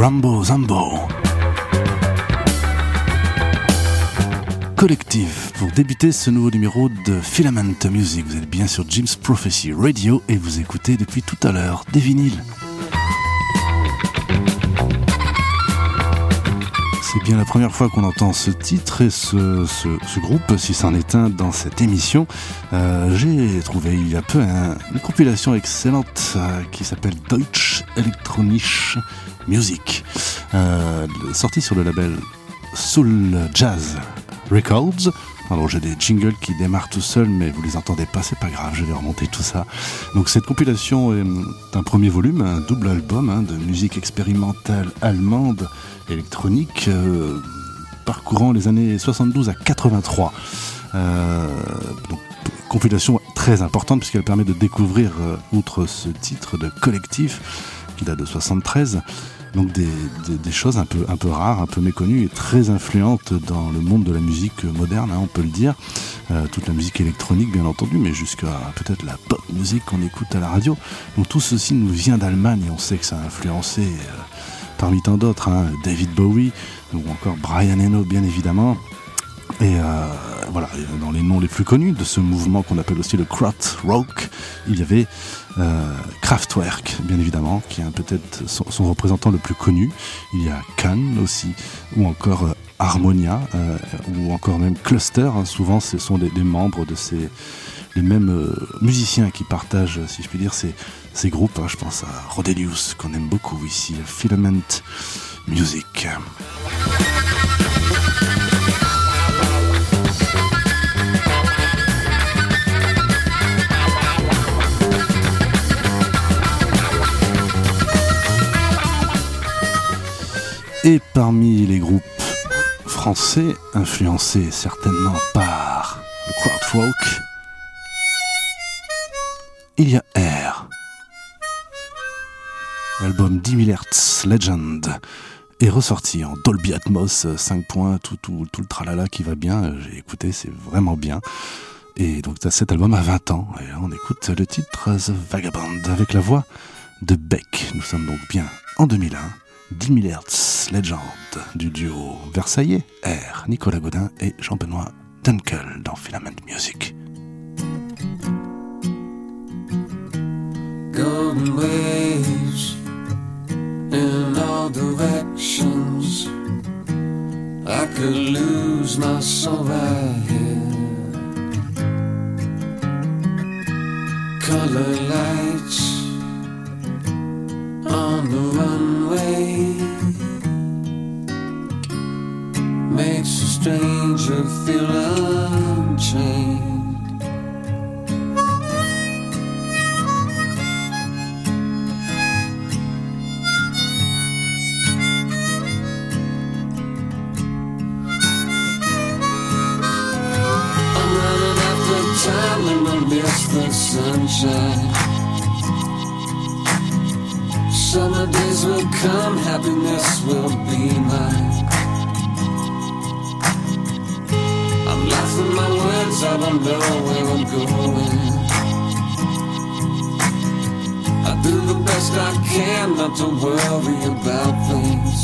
Rambo Zambo. Collectif pour débuter ce nouveau numéro de Filament Music. Vous êtes bien sur Jim's Prophecy Radio et vous écoutez depuis tout à l'heure des vinyles. C'est bien la première fois qu'on entend ce titre et ce, groupe, si c'en est un, dans cette émission. Euh, j'ai trouvé il y a peu une compilation excellente euh, qui s'appelle Deutsche Elektronische Music, euh, sortie sur le label Soul Jazz Records. Alors j'ai des jingles qui démarrent tout seuls, mais vous les entendez pas, c'est pas grave, je vais remonter tout ça. Donc cette compilation est un premier volume, un double album hein, de musique expérimentale allemande électronique, euh, parcourant les années 72 à 83. Euh, donc, compilation très importante puisqu'elle permet de découvrir, euh, outre ce titre de collectif qui date de 73, donc des, choses un peu, rares, un peu méconnues et très influentes dans le monde de la musique moderne, hein, on peut le dire. toute la musique électronique, bien entendu, mais jusqu'à peut-être la pop musique qu'on écoute à la radio. Donc tout ceci nous vient d'Allemagne et on sait que ça a influencé parmi tant d'autres, hein, David Bowie ou encore Brian Eno bien évidemment. Et euh, voilà, dans les noms les plus connus de ce mouvement qu'on appelle aussi le Krautrock, rock, il y avait euh, Kraftwerk, bien évidemment, qui est peut-être son, représentant le plus connu. Il y a Kahn aussi, ou encore euh, Harmonia, ou encore même Cluster. Hein. souvent, ce sont des, membres de ces les mêmes musiciens qui partagent, si je puis dire, ces, groupes. Hein, je pense à Rodelius, qu'on aime beaucoup ici, Filament Music. Et parmi les groupes français, influencés certainement par le crowd il y a R. L'album 10 000 Hertz Legend est ressorti en Dolby Atmos 5 points, tout, tout, tout le tralala qui va bien. J'ai écouté, c'est vraiment bien. Et donc cet album a 20 ans. Et on écoute le titre The Vagabond avec la voix de Beck. Nous sommes donc bien en 2001. 10 000 Hertz Legend du duo Versaillais, R, Nicolas Godin et Jean-Benoît Dunkel dans Filament Music. Golden waves in all directions. I could lose my soul right here. Color lights on the runway makes a stranger feel unchained. The sunshine. Summer days will come, happiness will be mine. I'm lost in my words, I don't know where I'm going. I do the best I can not to worry about things.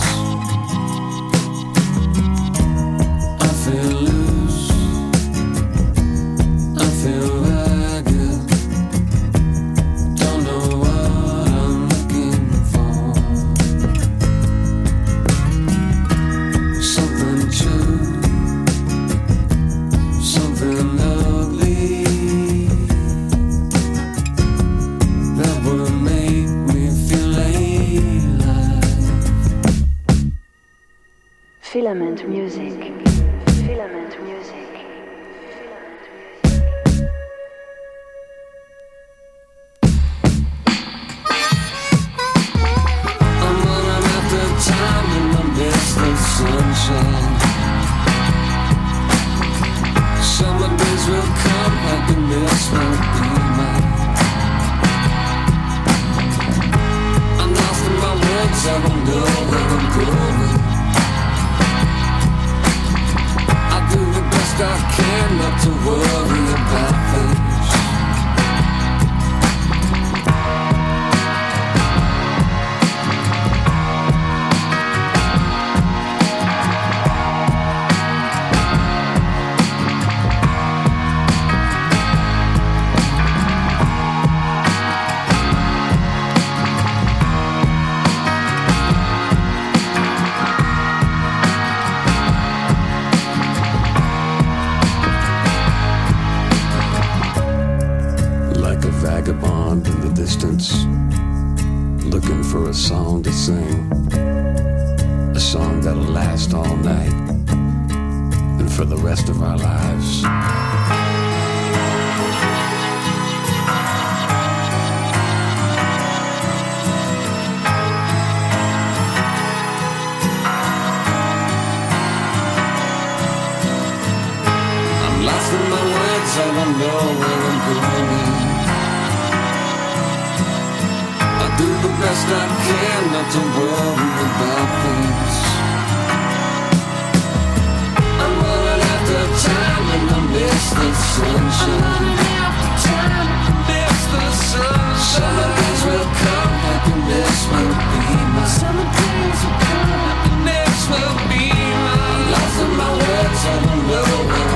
I feel Filament Music. In the distance, looking for a song to sing. A song that'll last all night and for the rest of our lives. I'm lost in my words, I don't know where I'm going. Best I can not to worry about things. I'm running after time and I miss the sunshine. Summer days will come, happiness will be mine. Summer days will come, happiness will be mine. Lost in my words, I don't know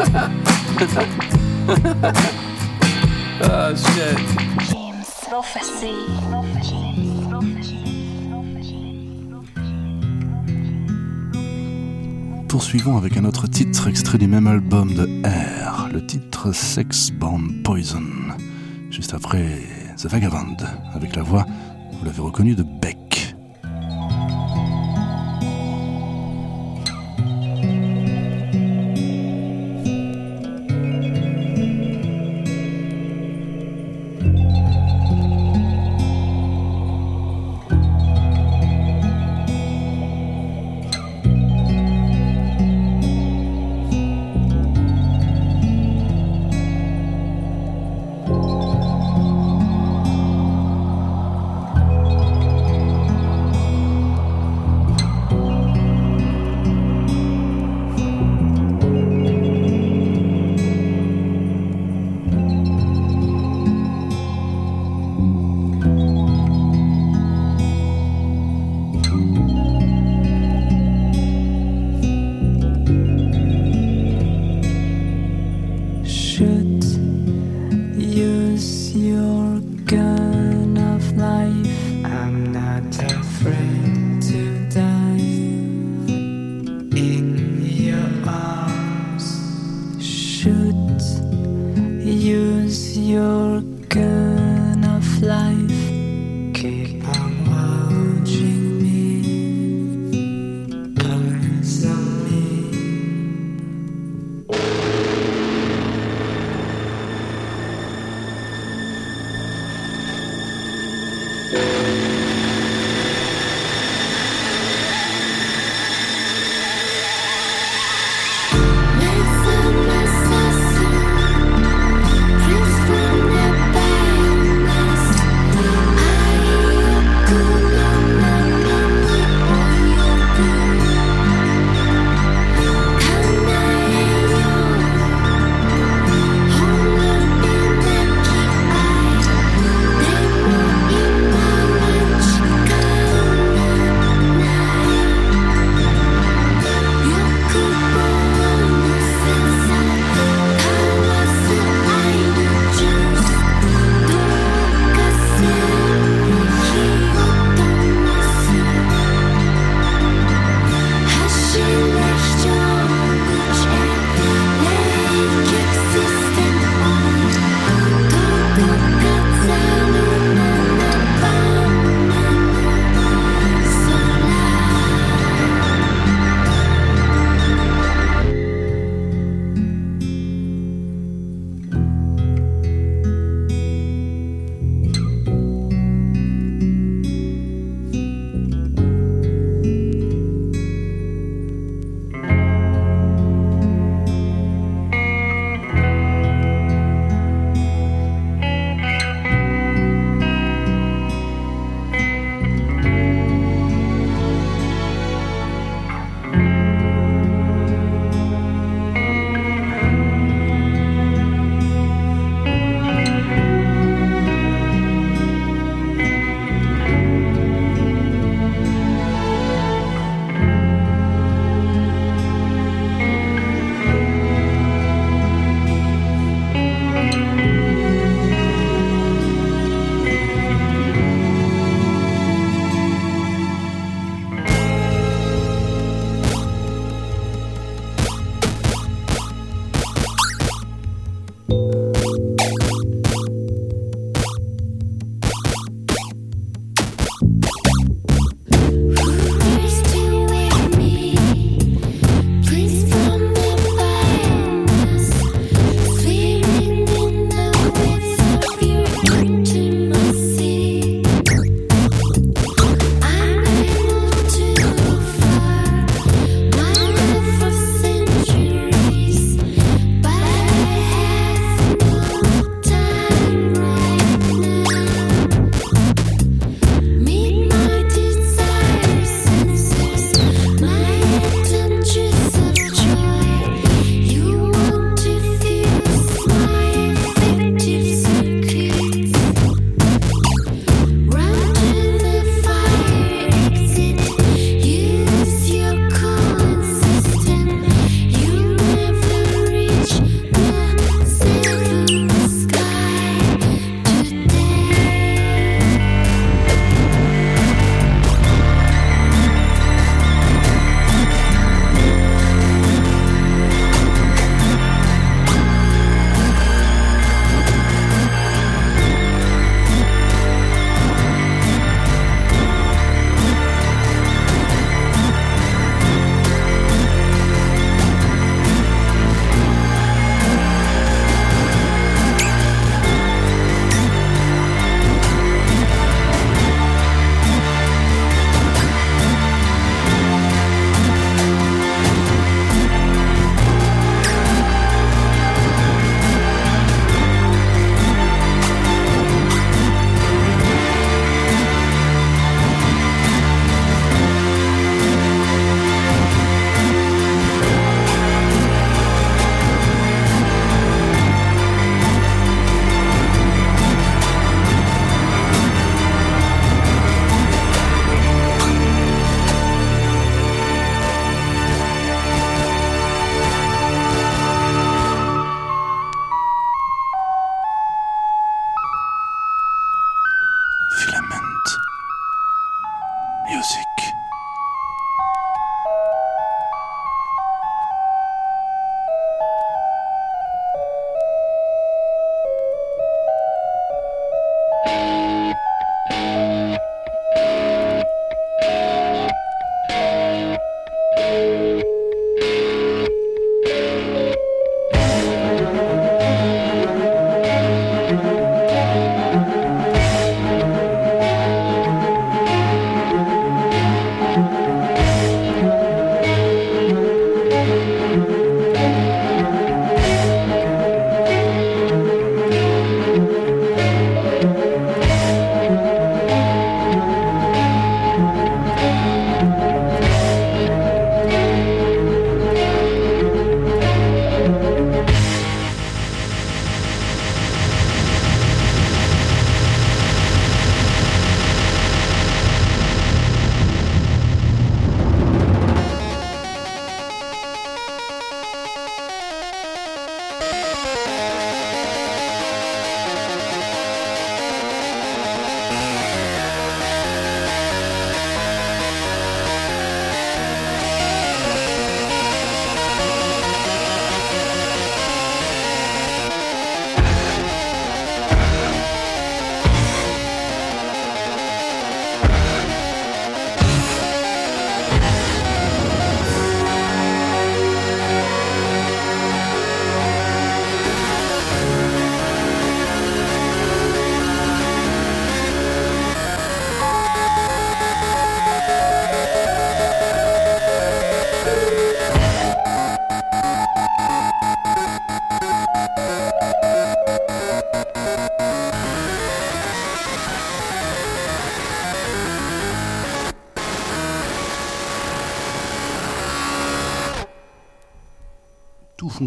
Oh shit. James Prophecy. James Prophecy. Poursuivons avec un autre titre extrait du même album de R, le titre Sex Bomb Poison. Juste après The Vagabond, avec la voix, vous l'avez reconnu, de Beck.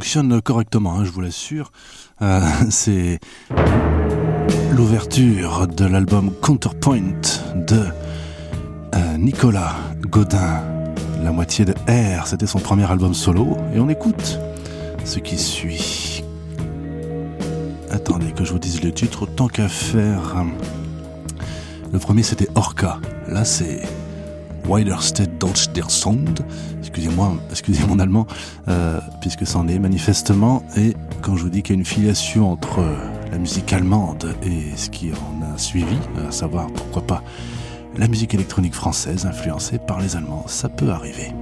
Fonctionne correctement, hein, je vous l'assure. Euh, C'est l'ouverture de l'album Counterpoint de euh, Nicolas Godin. La moitié de R, c'était son premier album solo. Et on écoute ce qui suit. Attendez que je vous dise le titre, tant qu'à faire. Le premier c'était Orca. Là c'est Wider State Deutsch der Sound. Excusez-moi, excusez mon allemand, euh, puisque c'en est manifestement. Et quand je vous dis qu'il y a une filiation entre euh, la musique allemande et ce qui en a suivi, à savoir pourquoi pas la musique électronique française influencée par les Allemands, ça peut arriver.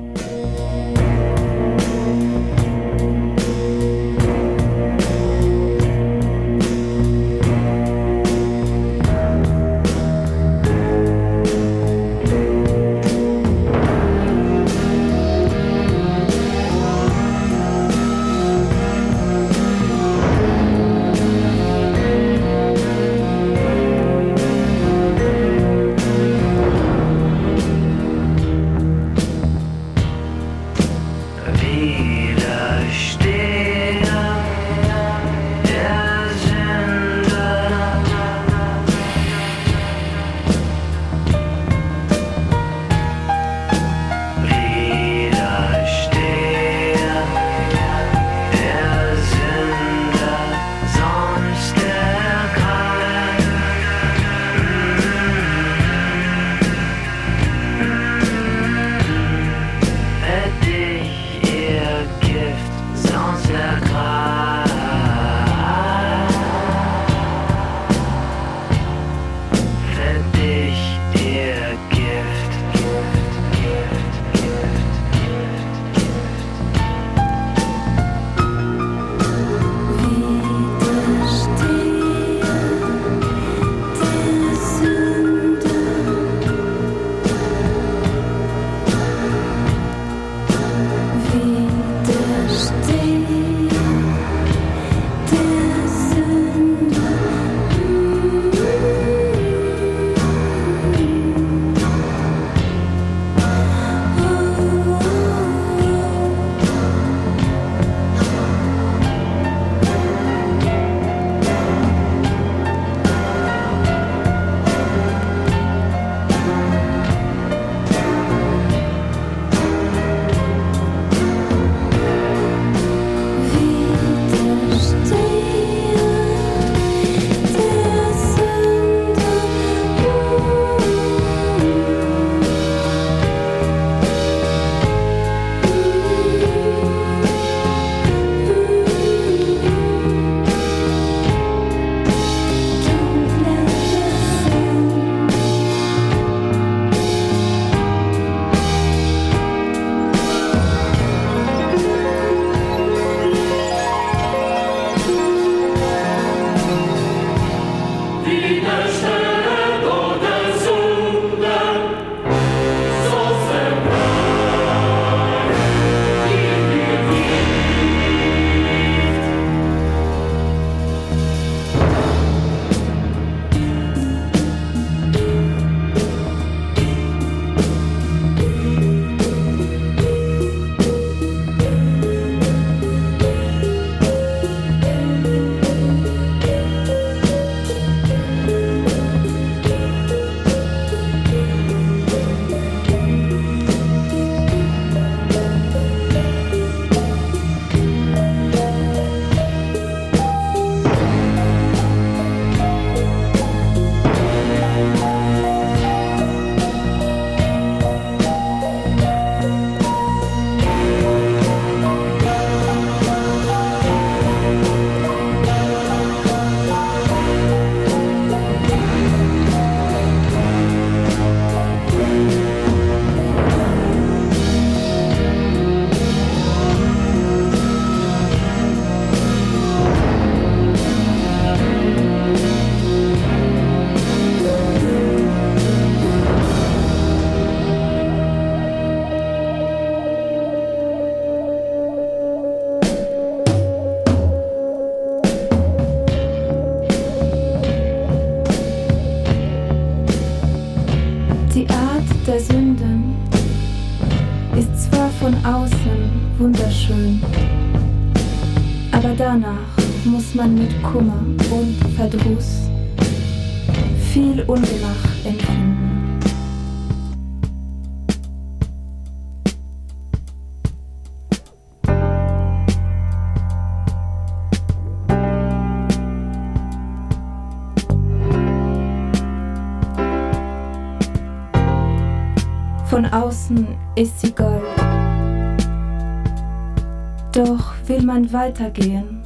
Weitergehen,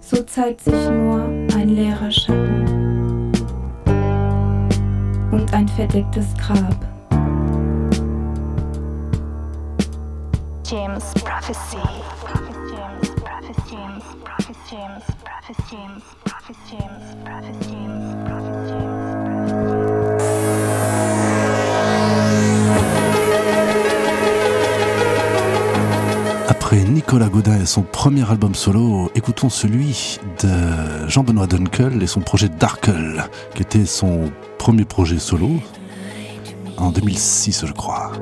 so zeigt sich nur ein leerer Schatten und ein verdecktes Grab. James Prophecy. James Prophecy. James Prophecy. James Prophecy. James Prophecy. James Prophecy. Après Nicolas Godin et son premier album solo, écoutons celui de Jean-Benoît Dunkel et son projet Darkel, qui était son premier projet solo en 2006, je crois.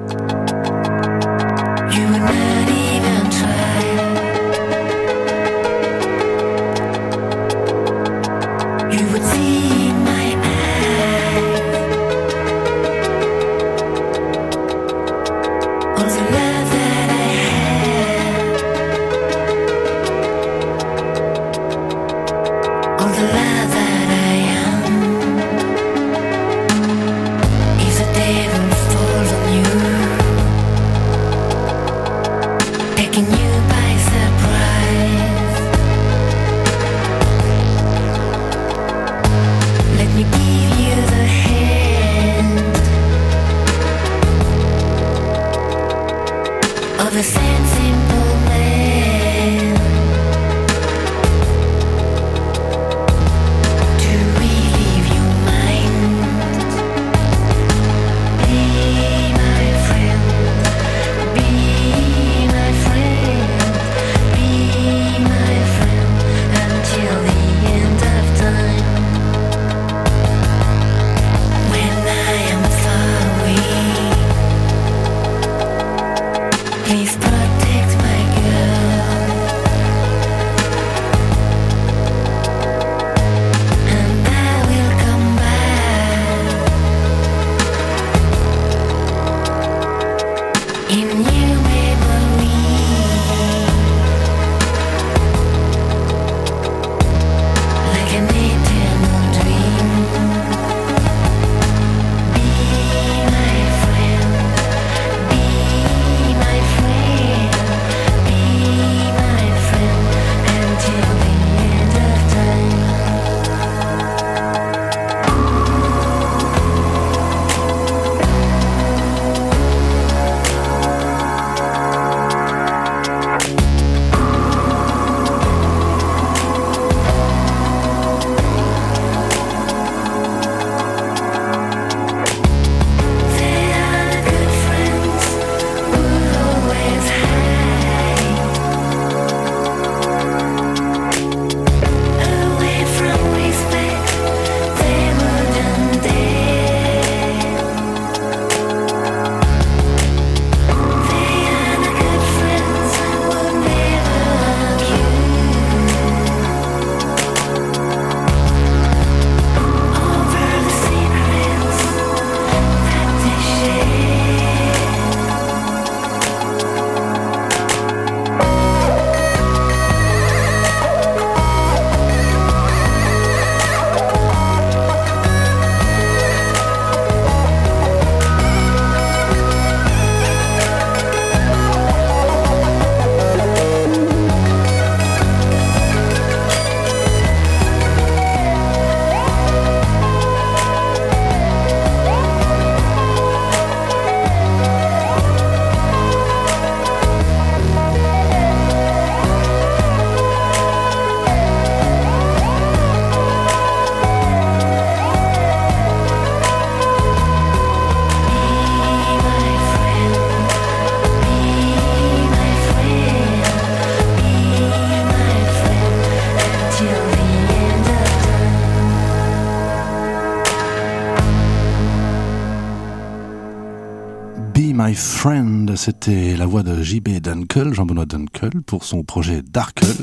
My Friend, c'était la voix de JB Dunkel, Jean-Benoît Dunkel, pour son projet Darkel.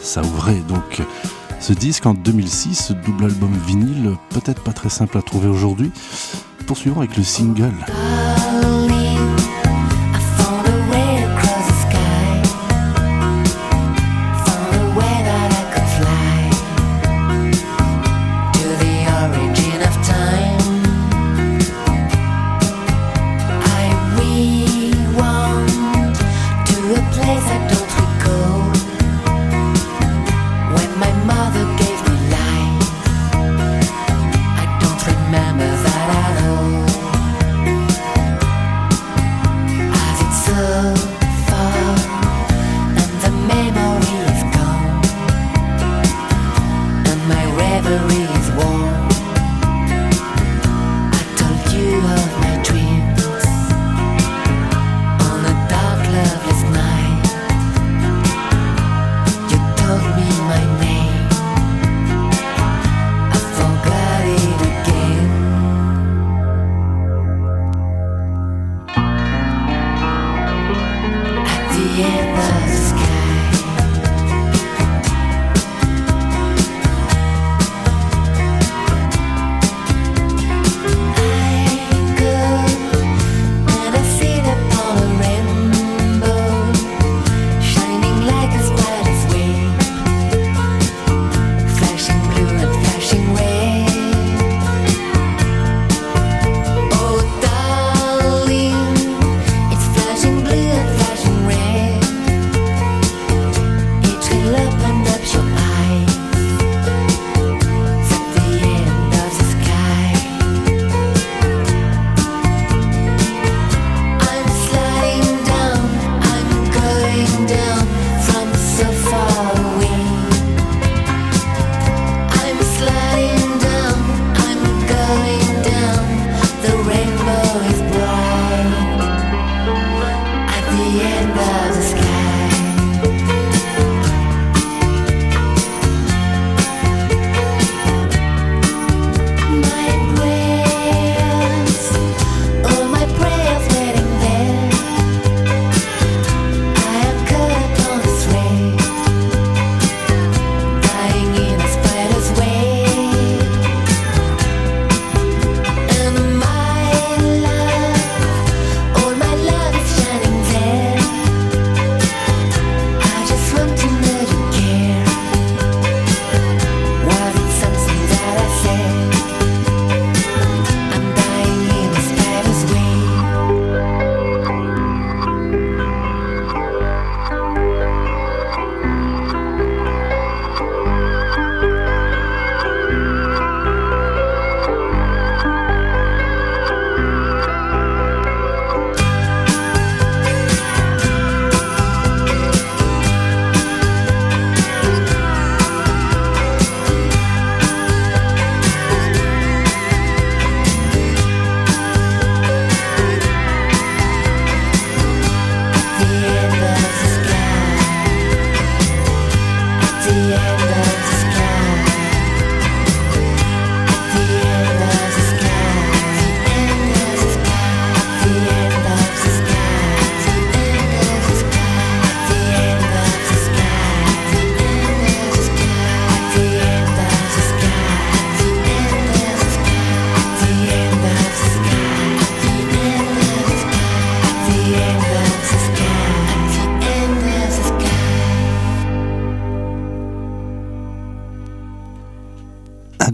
Ça ouvrait donc ce disque en 2006, ce double album vinyle, peut-être pas très simple à trouver aujourd'hui. Poursuivons avec le single.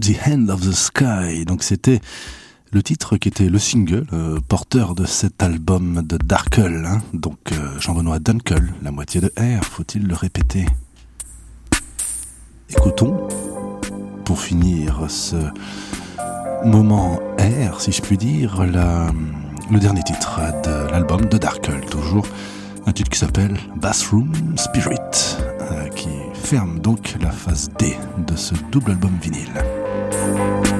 The End of the Sky. Donc c'était le titre qui était le single euh, porteur de cet album de Darkle. Hein. Donc euh, Jean-Benoît Dunkel, la moitié de R, faut-il le répéter? Écoutons, pour finir ce moment R, si je puis dire, le dernier titre de l'album de Darkle, toujours un titre qui s'appelle Bathroom Spirit, euh, qui ferme donc la phase D de ce double album vinyle. Prophecy.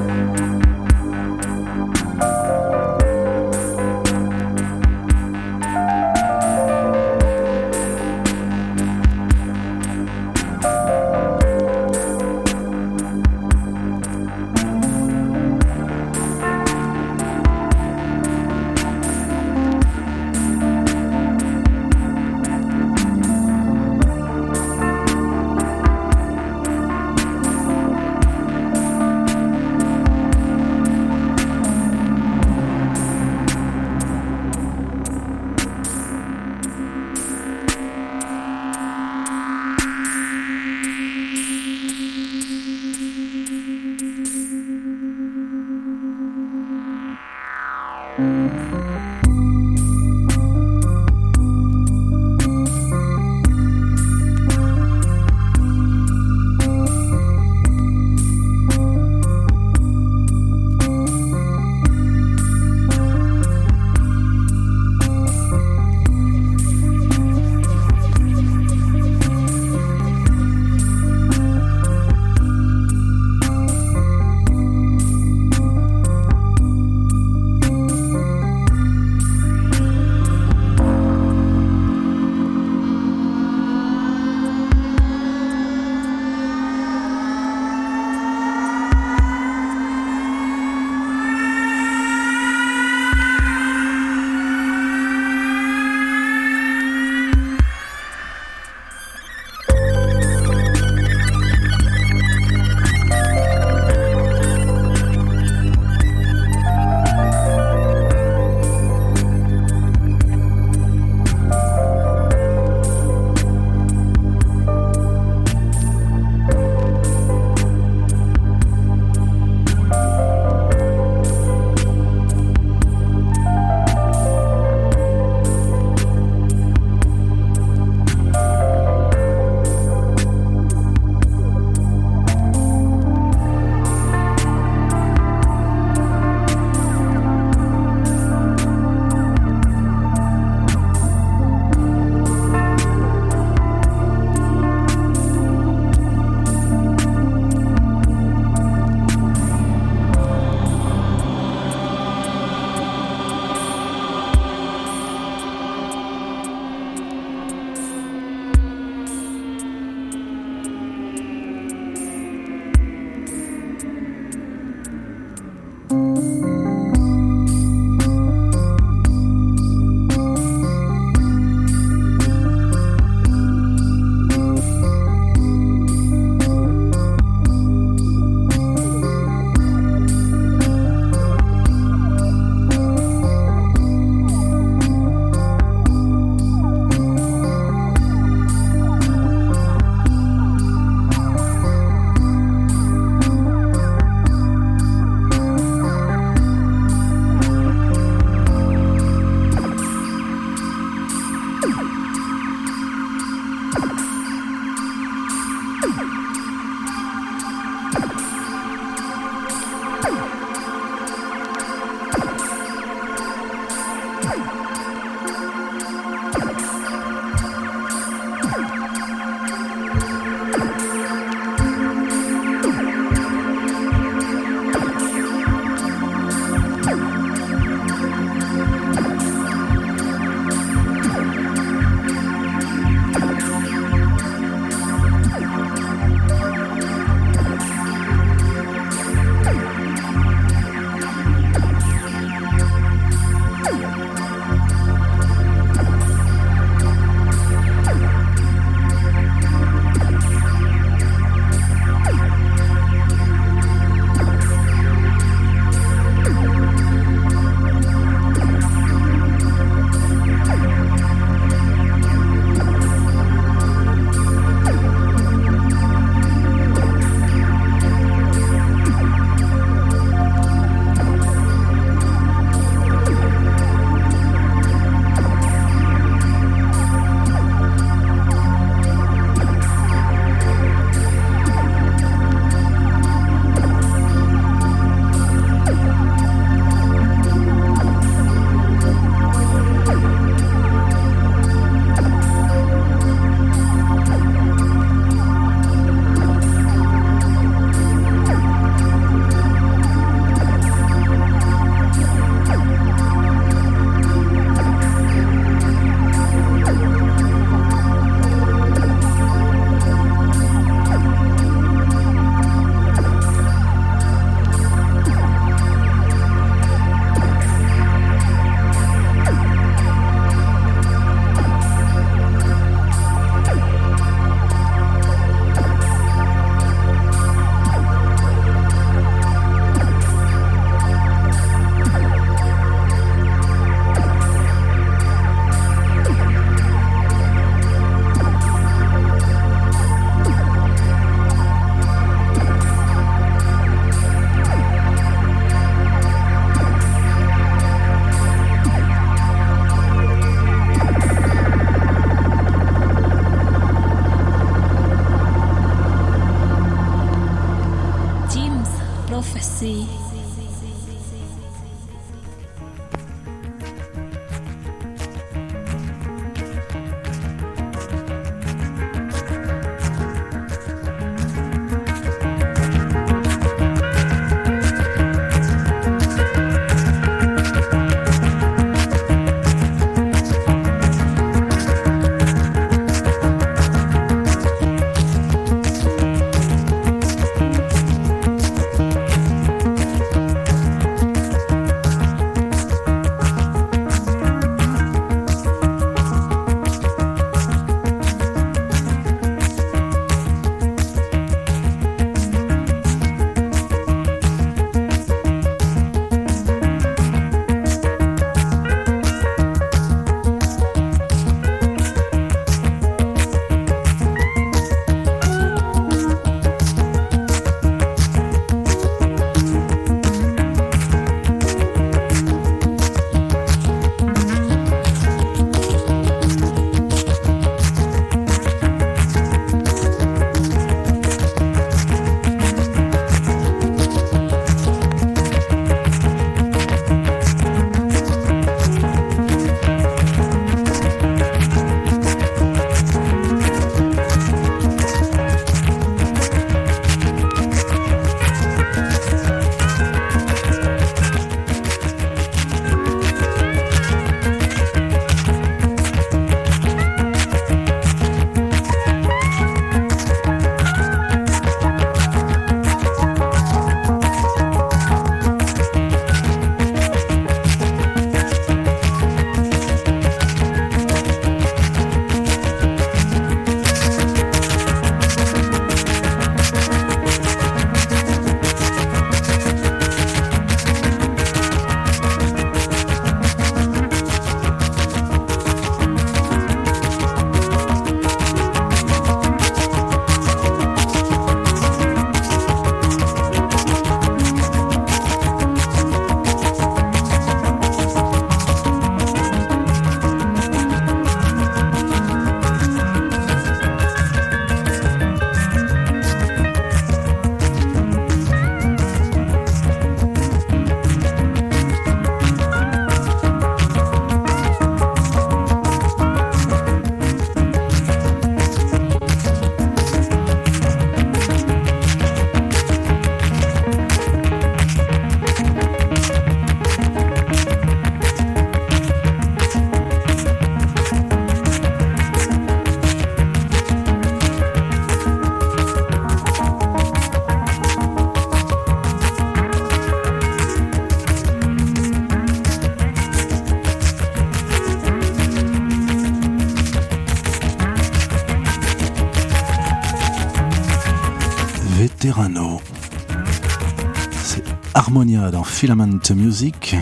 Harmonia dans Filament Music.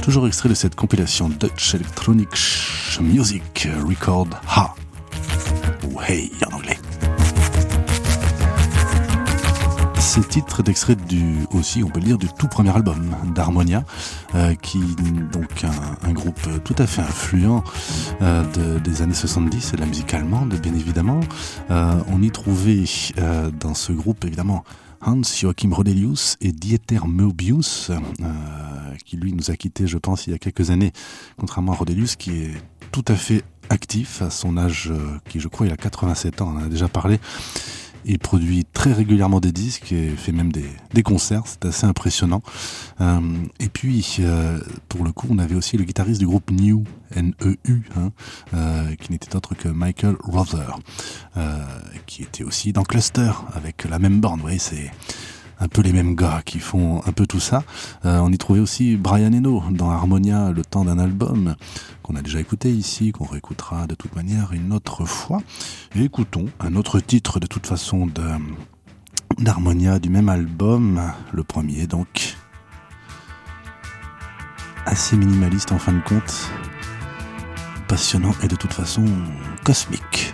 Toujours extrait de cette compilation Dutch Electronic Music Record Ha. Ou Hey en anglais. Ces titres d'extrait du aussi, on peut le dire, du tout premier album d'Harmonia, euh, qui donc un, groupe tout à fait influent euh, de, des années 70 et de la musique allemande, bien évidemment. Euh, on y trouvait dans ce groupe évidemment Hans Joachim Rodelius et Dieter Möbius, qui lui nous a quittés, je pense, il y a quelques années, contrairement à Rodelius, qui est tout à fait actif à son âge, qui je crois il a 87 ans, on en a déjà parlé. Il produit très régulièrement des disques et fait même des, des concerts, c'est assez impressionnant. Euh, et puis, euh, pour le coup, on avait aussi le guitariste du groupe New, N-E-U, hein, euh, qui n'était autre que Michael Rother, qui était aussi dans Cluster avec la même borne. Vous voyez, c'est un peu les mêmes gars qui font un peu tout ça. Euh, on y trouvait aussi Brian Eno dans Harmonia, le temps d'un album qu'on a déjà écouté ici, qu'on réécoutera de toute manière une autre fois. Écoutons un autre titre de toute façon d'Harmonia du même album, le premier donc. Assez minimaliste en fin de compte, passionnant et de toute façon cosmique.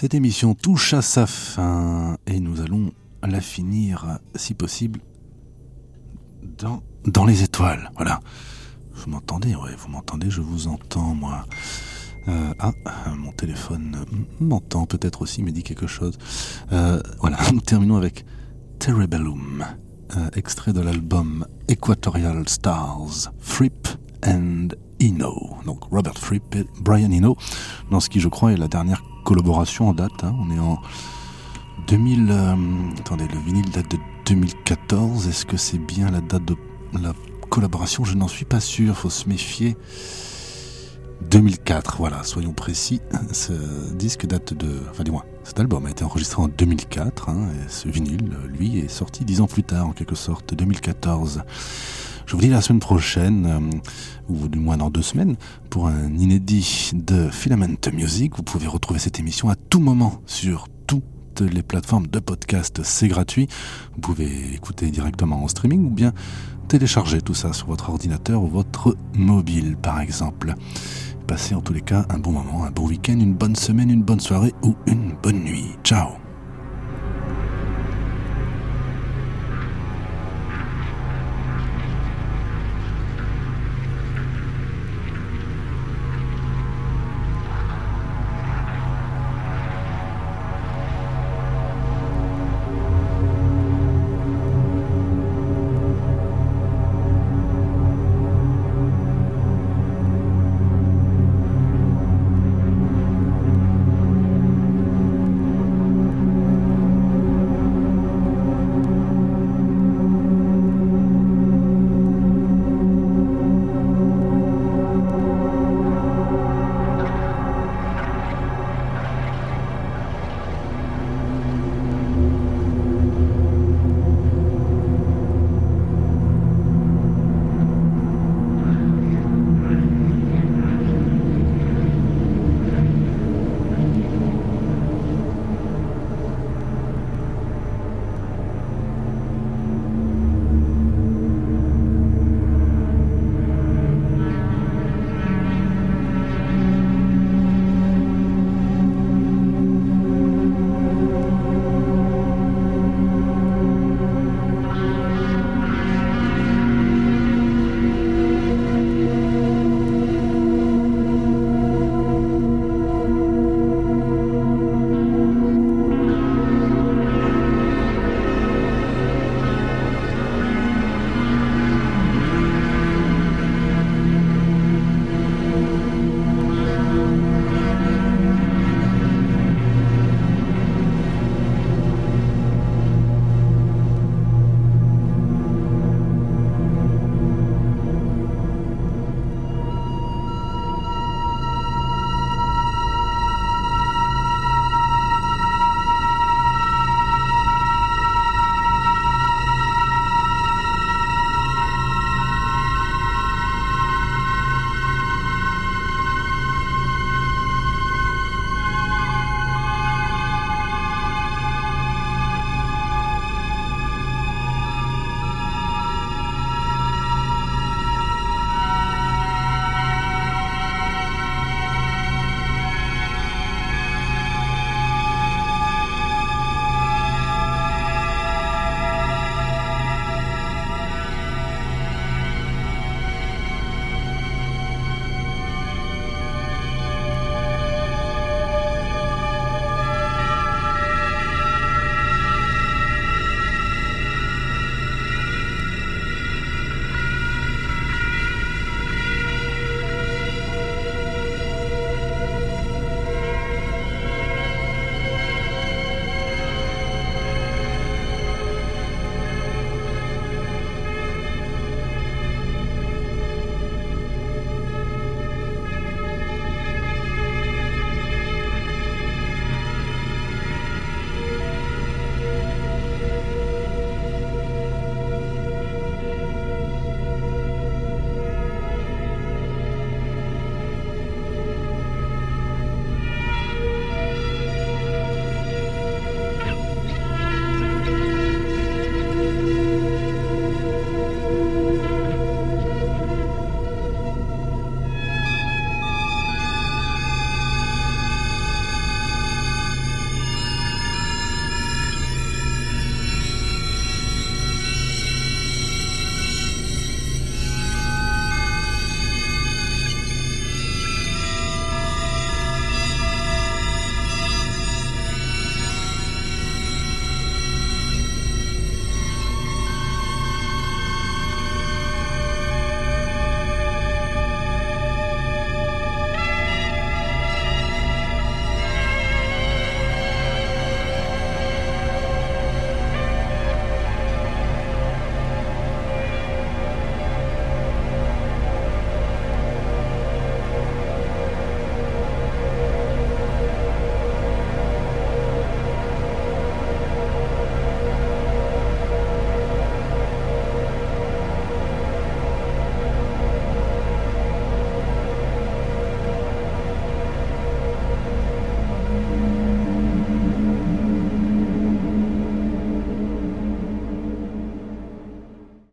Cette émission touche à sa fin et nous allons la finir, si possible, dans, dans les étoiles. Voilà. Vous m'entendez? Ouais, vous m'entendez, je vous entends, moi. Euh, ah, mon téléphone m'entend peut-être aussi, me dit quelque chose. Euh, voilà, nous terminons avec Cerebellum, euh, extrait de l'album Equatorial Stars, Fripp and Eno. Donc Robert Fripp et Brian Eno, dans ce qui je crois est la dernière collaboration en date. hein. On est en 2000. euh, attendez, le vinyle date de 2014. Est-ce que c'est bien la date de la collaboration? Je n'en suis pas sûr, faut se méfier. 2004, voilà, soyons précis. Ce disque date de. Enfin, moins, cet album a été enregistré en 2004. hein, et ce vinyle, lui, est sorti dix ans plus tard, en quelque sorte, 2014. Je vous dis la semaine prochaine, euh, ou du moins dans deux semaines, pour un inédit de Filament Music. Vous pouvez retrouver cette émission à tout moment sur toutes les plateformes de podcast. C'est gratuit. Vous pouvez écouter directement en streaming ou bien télécharger tout ça sur votre ordinateur ou votre mobile, par exemple. Passez en tous les cas un bon moment, un bon week-end, une bonne semaine, une bonne soirée ou une bonne nuit. Ciao